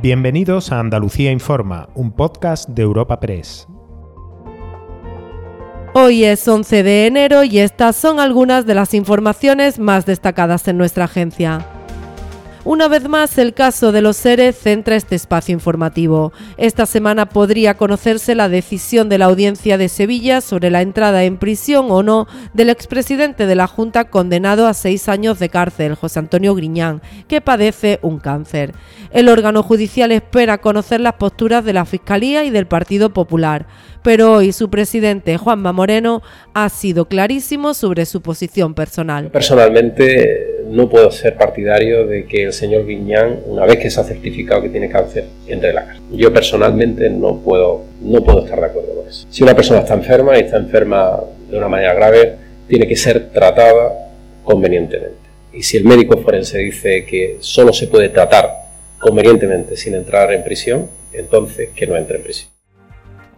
Bienvenidos a Andalucía Informa, un podcast de Europa Press. Hoy es 11 de enero y estas son algunas de las informaciones más destacadas en nuestra agencia. Una vez más, el caso de los seres centra este espacio informativo. Esta semana podría conocerse la decisión de la Audiencia de Sevilla sobre la entrada en prisión o no del expresidente de la Junta condenado a seis años de cárcel, José Antonio Griñán, que padece un cáncer. El órgano judicial espera conocer las posturas de la Fiscalía y del Partido Popular pero hoy su presidente, Juanma Moreno, ha sido clarísimo sobre su posición personal. Personalmente no puedo ser partidario de que el señor Guiñán, una vez que se ha certificado que tiene cáncer, entre en la cárcel. Yo personalmente no puedo, no puedo estar de acuerdo con eso. Si una persona está enferma y está enferma de una manera grave, tiene que ser tratada convenientemente. Y si el médico forense dice que solo se puede tratar convenientemente sin entrar en prisión, entonces que no entre en prisión.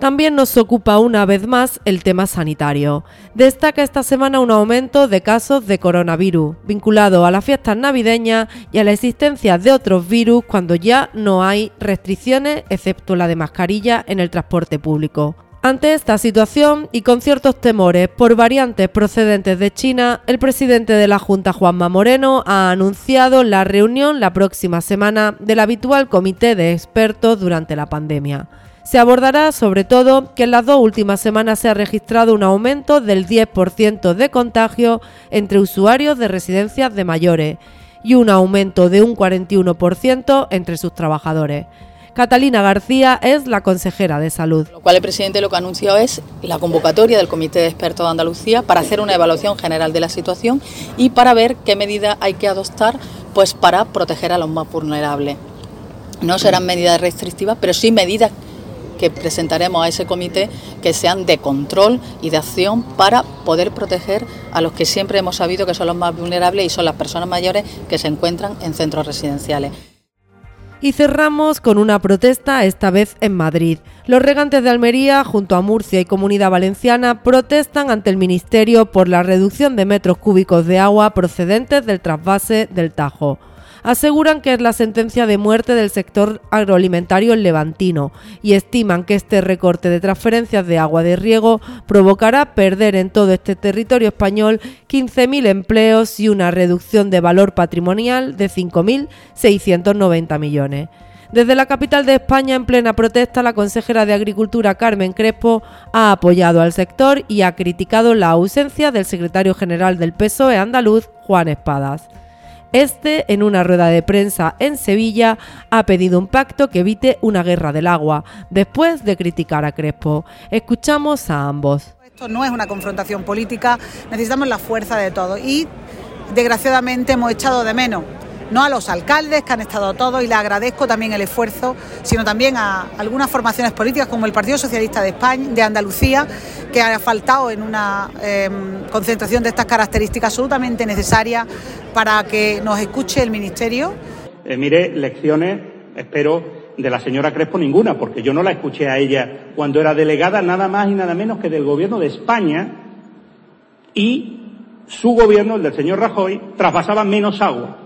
También nos ocupa una vez más el tema sanitario. Destaca esta semana un aumento de casos de coronavirus, vinculado a las fiestas navideñas y a la existencia de otros virus cuando ya no hay restricciones, excepto la de mascarilla, en el transporte público. Ante esta situación y con ciertos temores por variantes procedentes de China, el presidente de la Junta, Juanma Moreno, ha anunciado la reunión la próxima semana del habitual comité de expertos durante la pandemia. Se abordará sobre todo que en las dos últimas semanas se ha registrado un aumento del 10% de contagio entre usuarios de residencias de mayores y un aumento de un 41% entre sus trabajadores. Catalina García es la consejera de salud. Lo cual el presidente lo que ha anunciado es la convocatoria del Comité de Expertos de Andalucía para hacer una evaluación general de la situación y para ver qué medidas hay que adoptar pues para proteger a los más vulnerables. No serán medidas restrictivas, pero sí medidas que presentaremos a ese comité que sean de control y de acción para poder proteger a los que siempre hemos sabido que son los más vulnerables y son las personas mayores que se encuentran en centros residenciales. Y cerramos con una protesta, esta vez en Madrid. Los regantes de Almería, junto a Murcia y Comunidad Valenciana, protestan ante el Ministerio por la reducción de metros cúbicos de agua procedentes del trasvase del Tajo aseguran que es la sentencia de muerte del sector agroalimentario levantino y estiman que este recorte de transferencias de agua de riego provocará perder en todo este territorio español 15.000 empleos y una reducción de valor patrimonial de 5.690 millones. Desde la capital de España, en plena protesta, la consejera de Agricultura Carmen Crespo ha apoyado al sector y ha criticado la ausencia del secretario general del PSOE andaluz, Juan Espadas. Este, en una rueda de prensa en Sevilla, ha pedido un pacto que evite una guerra del agua, después de criticar a Crespo. Escuchamos a ambos. Esto no es una confrontación política, necesitamos la fuerza de todos y desgraciadamente hemos echado de menos no a los alcaldes que han estado todos y le agradezco también el esfuerzo, sino también a algunas formaciones políticas como el Partido Socialista de España, de Andalucía, que ha faltado en una em, concentración de estas características absolutamente necesarias para que nos escuche el Ministerio. Eh, mire, lecciones, espero, de la señora Crespo ninguna, porque yo no la escuché a ella cuando era delegada nada más y nada menos que del Gobierno de España y su gobierno, el del señor Rajoy, traspasaba menos agua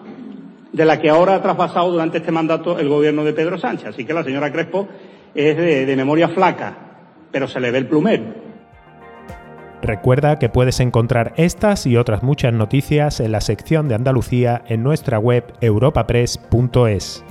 de la que ahora ha traspasado durante este mandato el gobierno de Pedro Sánchez. Así que la señora Crespo es de, memoria flaca, pero se le ve el plumero. Recuerda que puedes encontrar estas y otras muchas noticias en la sección de Andalucía en nuestra web europapress.es.